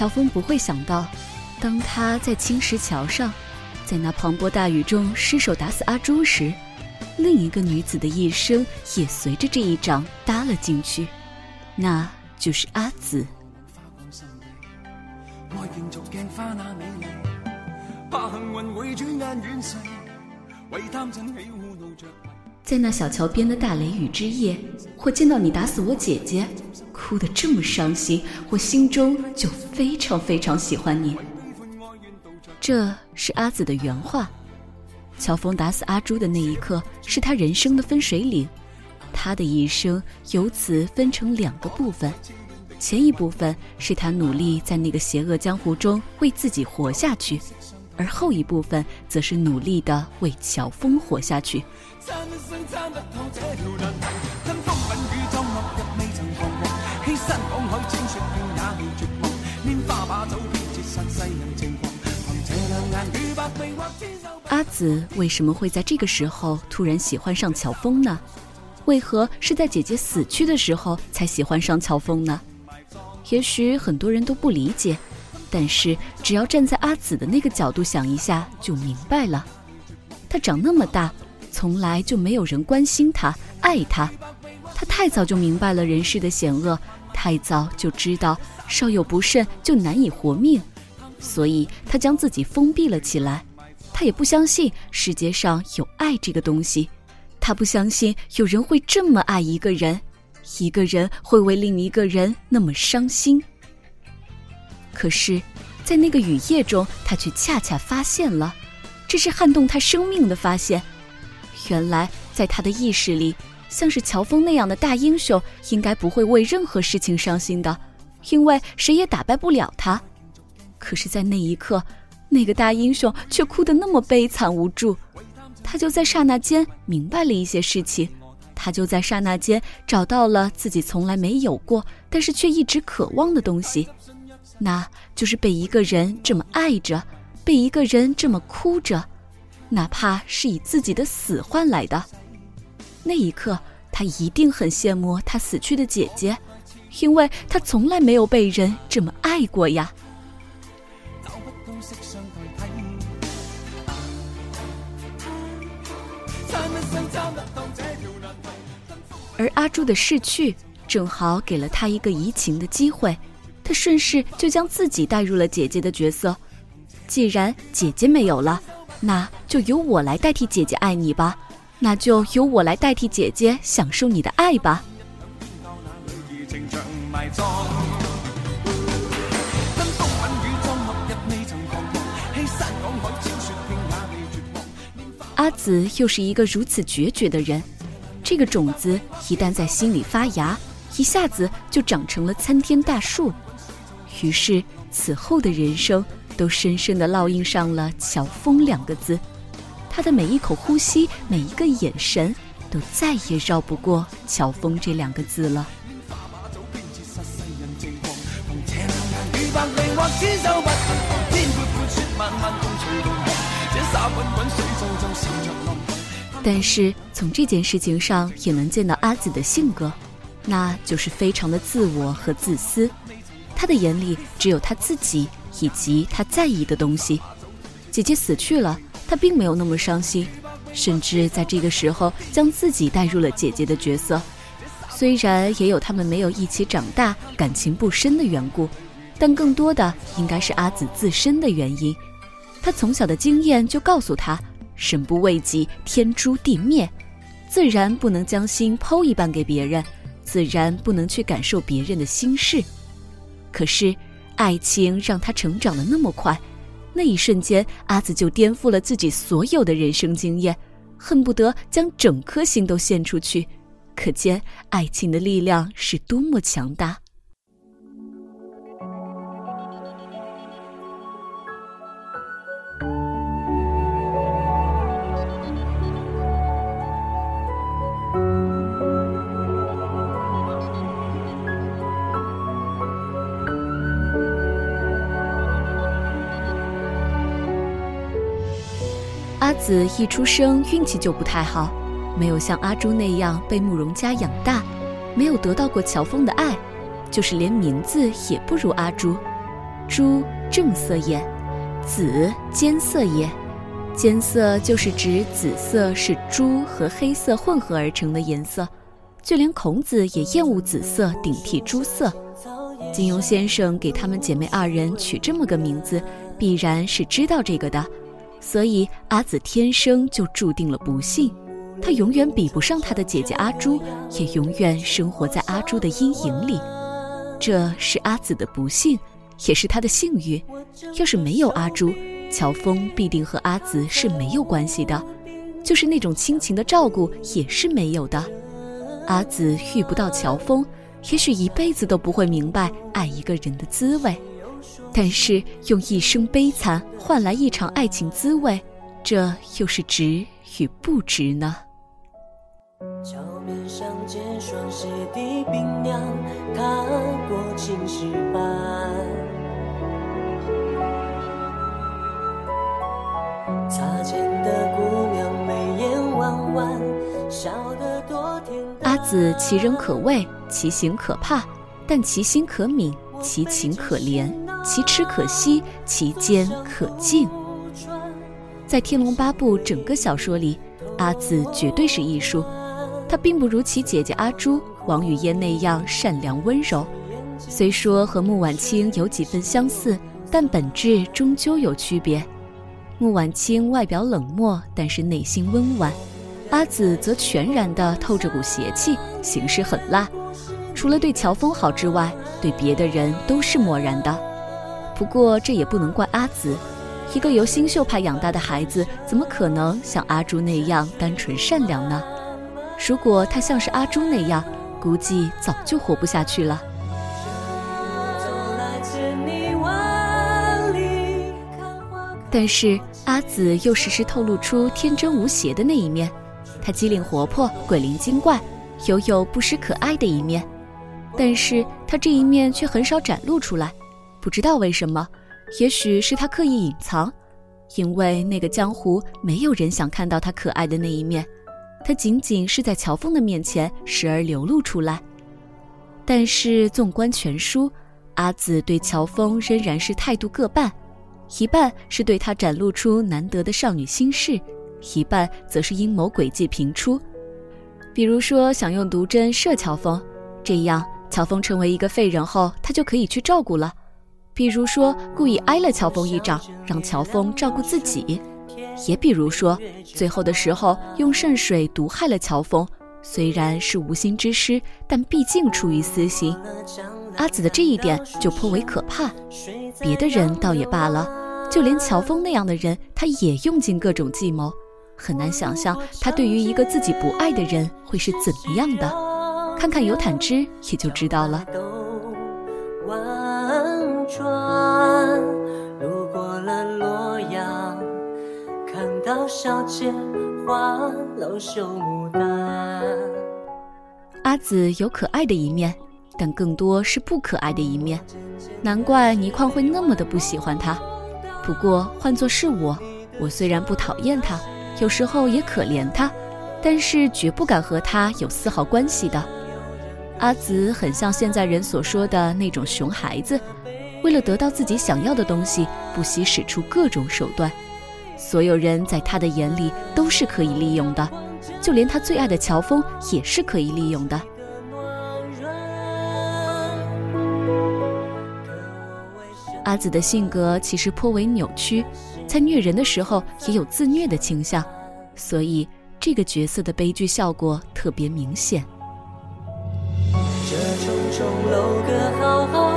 乔峰不会想到，当他在青石桥上，在那磅礴大雨中失手打死阿朱时，另一个女子的一生也随着这一掌搭了进去，那就是阿紫。在那小桥边的大雷雨之夜，我见到你打死我姐姐，哭得这么伤心，我心中就非常非常喜欢你。这是阿紫的原话。乔峰打死阿朱的那一刻，是他人生的分水岭，他的一生由此分成两个部分。前一部分是他努力在那个邪恶江湖中为自己活下去，而后一部分则是努力的为乔峰活下去。阿紫为什么会在这个时候突然喜欢上乔峰呢？为何是在姐姐死去的时候才喜欢上乔峰呢？也许很多人都不理解，但是只要站在阿紫的那个角度想一下，就明白了。她长那么大，从来就没有人关心她、爱她。她太早就明白了人世的险恶，太早就知道稍有不慎就难以活命，所以他将自己封闭了起来。他也不相信世界上有爱这个东西，他不相信有人会这么爱一个人。一个人会为另一个人那么伤心，可是，在那个雨夜中，他却恰恰发现了，这是撼动他生命的发现。原来，在他的意识里，像是乔峰那样的大英雄，应该不会为任何事情伤心的，因为谁也打败不了他。可是，在那一刻，那个大英雄却哭得那么悲惨无助。他就在刹那间明白了一些事情。他就在刹那间找到了自己从来没有过，但是却一直渴望的东西，那就是被一个人这么爱着，被一个人这么哭着，哪怕是以自己的死换来的。那一刻，他一定很羡慕他死去的姐姐，因为他从来没有被人这么爱过呀。而阿朱的逝去，正好给了他一个移情的机会，他顺势就将自己带入了姐姐的角色。既然姐姐没有了，那就由我来代替姐姐爱你吧，那就由我来代替姐姐享受你的爱吧。阿紫又是一个如此决绝的人。这个种子一旦在心里发芽，一下子就长成了参天大树。于是此后的人生都深深地烙印上了“乔峰”两个字。他的每一口呼吸，每一个眼神，都再也绕不过“乔峰”这两个字了。但是从这件事情上也能见到阿紫的性格，那就是非常的自我和自私。他的眼里只有他自己以及他在意的东西。姐姐死去了，他并没有那么伤心，甚至在这个时候将自己带入了姐姐的角色。虽然也有他们没有一起长大、感情不深的缘故，但更多的应该是阿紫自身的原因。他从小的经验就告诉他。身不为己，天诛地灭，自然不能将心剖一半给别人，自然不能去感受别人的心事。可是，爱情让他成长的那么快，那一瞬间，阿紫就颠覆了自己所有的人生经验，恨不得将整颗心都献出去。可见，爱情的力量是多么强大。子一出生运气就不太好，没有像阿朱那样被慕容家养大，没有得到过乔峰的爱，就是连名字也不如阿朱。朱，正色也；紫，间色也。间色就是指紫色是朱和黑色混合而成的颜色。就连孔子也厌恶紫色顶替朱色。金庸先生给他们姐妹二人取这么个名字，必然是知道这个的。所以阿紫天生就注定了不幸，她永远比不上她的姐姐阿朱，也永远生活在阿朱的阴影里。这是阿紫的不幸，也是她的幸运。要是没有阿朱，乔峰必定和阿紫是没有关系的，就是那种亲情的照顾也是没有的。阿紫遇不到乔峰，也许一辈子都不会明白爱一个人的滋味。但是用一生悲惨换来一场爱情滋味，这又是值与不值呢？桥面上见霜鞋的冰凉，踏过青石板，擦肩的姑娘眉眼弯弯，笑得多甜。阿紫其人可畏，其行可怕，但其心可悯，其情可怜。其痴可惜，其坚可敬。在《天龙八部》整个小说里，阿紫绝对是艺术。她并不如其姐姐阿朱、王语嫣那样善良温柔，虽说和穆婉清有几分相似，但本质终究有区别。穆婉清外表冷漠，但是内心温婉；阿紫则全然的透着股邪气，行事狠辣。除了对乔峰好之外，对别的人都是漠然的。不过这也不能怪阿紫，一个由新秀派养大的孩子，怎么可能像阿朱那样单纯善良呢？如果他像是阿朱那样，估计早就活不下去了。但是阿紫又时时透露出天真无邪的那一面，她机灵活泼、鬼灵精怪，又有不失可爱的一面，但是她这一面却很少展露出来。不知道为什么，也许是他刻意隐藏，因为那个江湖没有人想看到他可爱的那一面，他仅仅是在乔峰的面前时而流露出来。但是纵观全书，阿紫对乔峰仍然是态度各半，一半是对他展露出难得的少女心事，一半则是阴谋诡计频出。比如说想用毒针射乔峰，这样乔峰成为一个废人后，他就可以去照顾了。比如说，故意挨了乔峰一掌，让乔峰照顾自己；也比如说，最后的时候用圣水毒害了乔峰，虽然是无心之失，但毕竟出于私心。阿紫的这一点就颇为可怕。别的人倒也罢了，就连乔峰那样的人，他也用尽各种计谋，很难想象他对于一个自己不爱的人会是怎么样的。看看尤坦之也就知道了。看到小街花楼绣牡丹。阿紫有可爱的一面，但更多是不可爱的一面，难怪倪匡会那么的不喜欢她。不过换作是我，我虽然不讨厌她，有时候也可怜她，但是绝不敢和她有丝毫关系的。阿紫很像现在人所说的那种熊孩子。为了得到自己想要的东西，不惜使出各种手段。所有人在他的眼里都是可以利用的，就连他最爱的乔峰也是可以利用的。阿紫的性格其实颇为扭曲，在虐人的时候也有自虐的倾向，所以这个角色的悲剧效果特别明显。这重重楼阁好好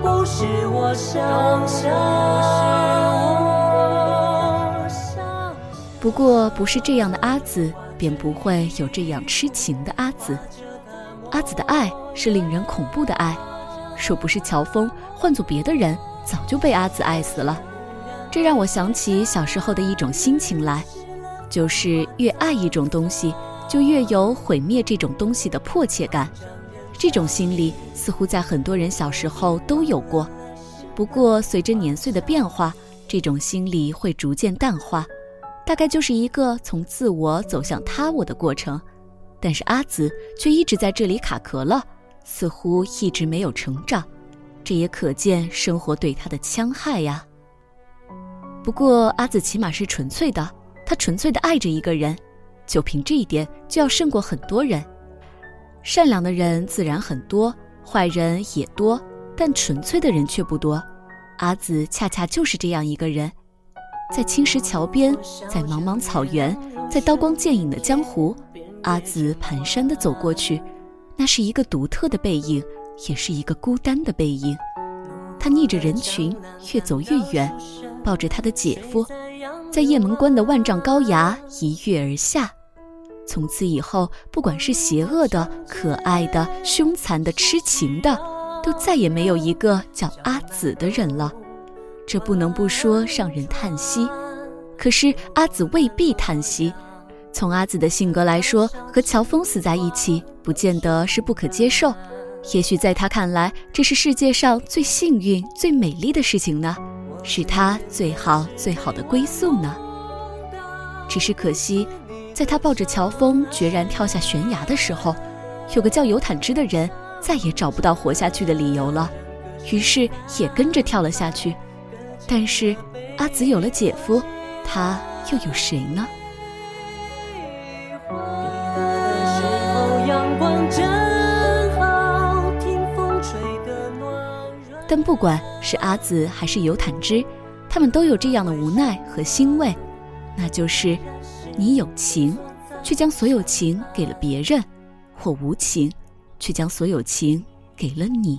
不是我想象不过，不是这样的阿紫，便不会有这样痴情的阿紫。阿紫的爱是令人恐怖的爱，若不是乔峰，换做别的人，早就被阿紫爱死了。这让我想起小时候的一种心情来，就是越爱一种东西，就越有毁灭这种东西的迫切感。这种心理似乎在很多人小时候都有过。不过，随着年岁的变化，这种心理会逐渐淡化，大概就是一个从自我走向他我的过程。但是阿紫却一直在这里卡壳了，似乎一直没有成长。这也可见生活对他的戕害呀。不过阿紫起码是纯粹的，他纯粹的爱着一个人，就凭这一点就要胜过很多人。善良的人自然很多，坏人也多，但纯粹的人却不多。阿紫恰恰就是这样一个人，在青石桥边，在茫茫草原，在刀光剑影的江湖，阿紫蹒跚地走过去，那是一个独特的背影，也是一个孤单的背影。他逆着人群，越走越远，抱着他的姐夫，在雁门关的万丈高崖一跃而下。从此以后，不管是邪恶的、可爱的、凶残的、痴情的，都再也没有一个叫阿紫的人了。这不能不说让人叹息。可是阿紫未必叹息。从阿紫的性格来说，和乔峰死在一起，不见得是不可接受。也许在他看来，这是世界上最幸运、最美丽的事情呢，是他最好、最好的归宿呢。只是可惜，在他抱着乔峰决然跳下悬崖的时候，有个叫尤坦之的人再也找不到活下去的理由了，于是也跟着跳了下去。但是阿紫有了姐夫，他又有谁呢？但不管是阿紫还是尤坦之，他们都有这样的无奈和欣慰，那就是你有情，却将所有情给了别人；或无情，却将所有情给了你。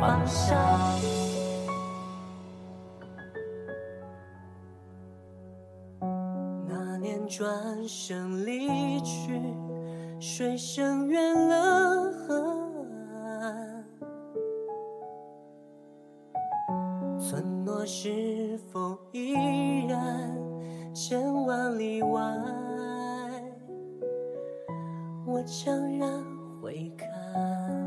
我想象。转身离去，水声远了河岸，村落是否依然千万里外？我悄然回看。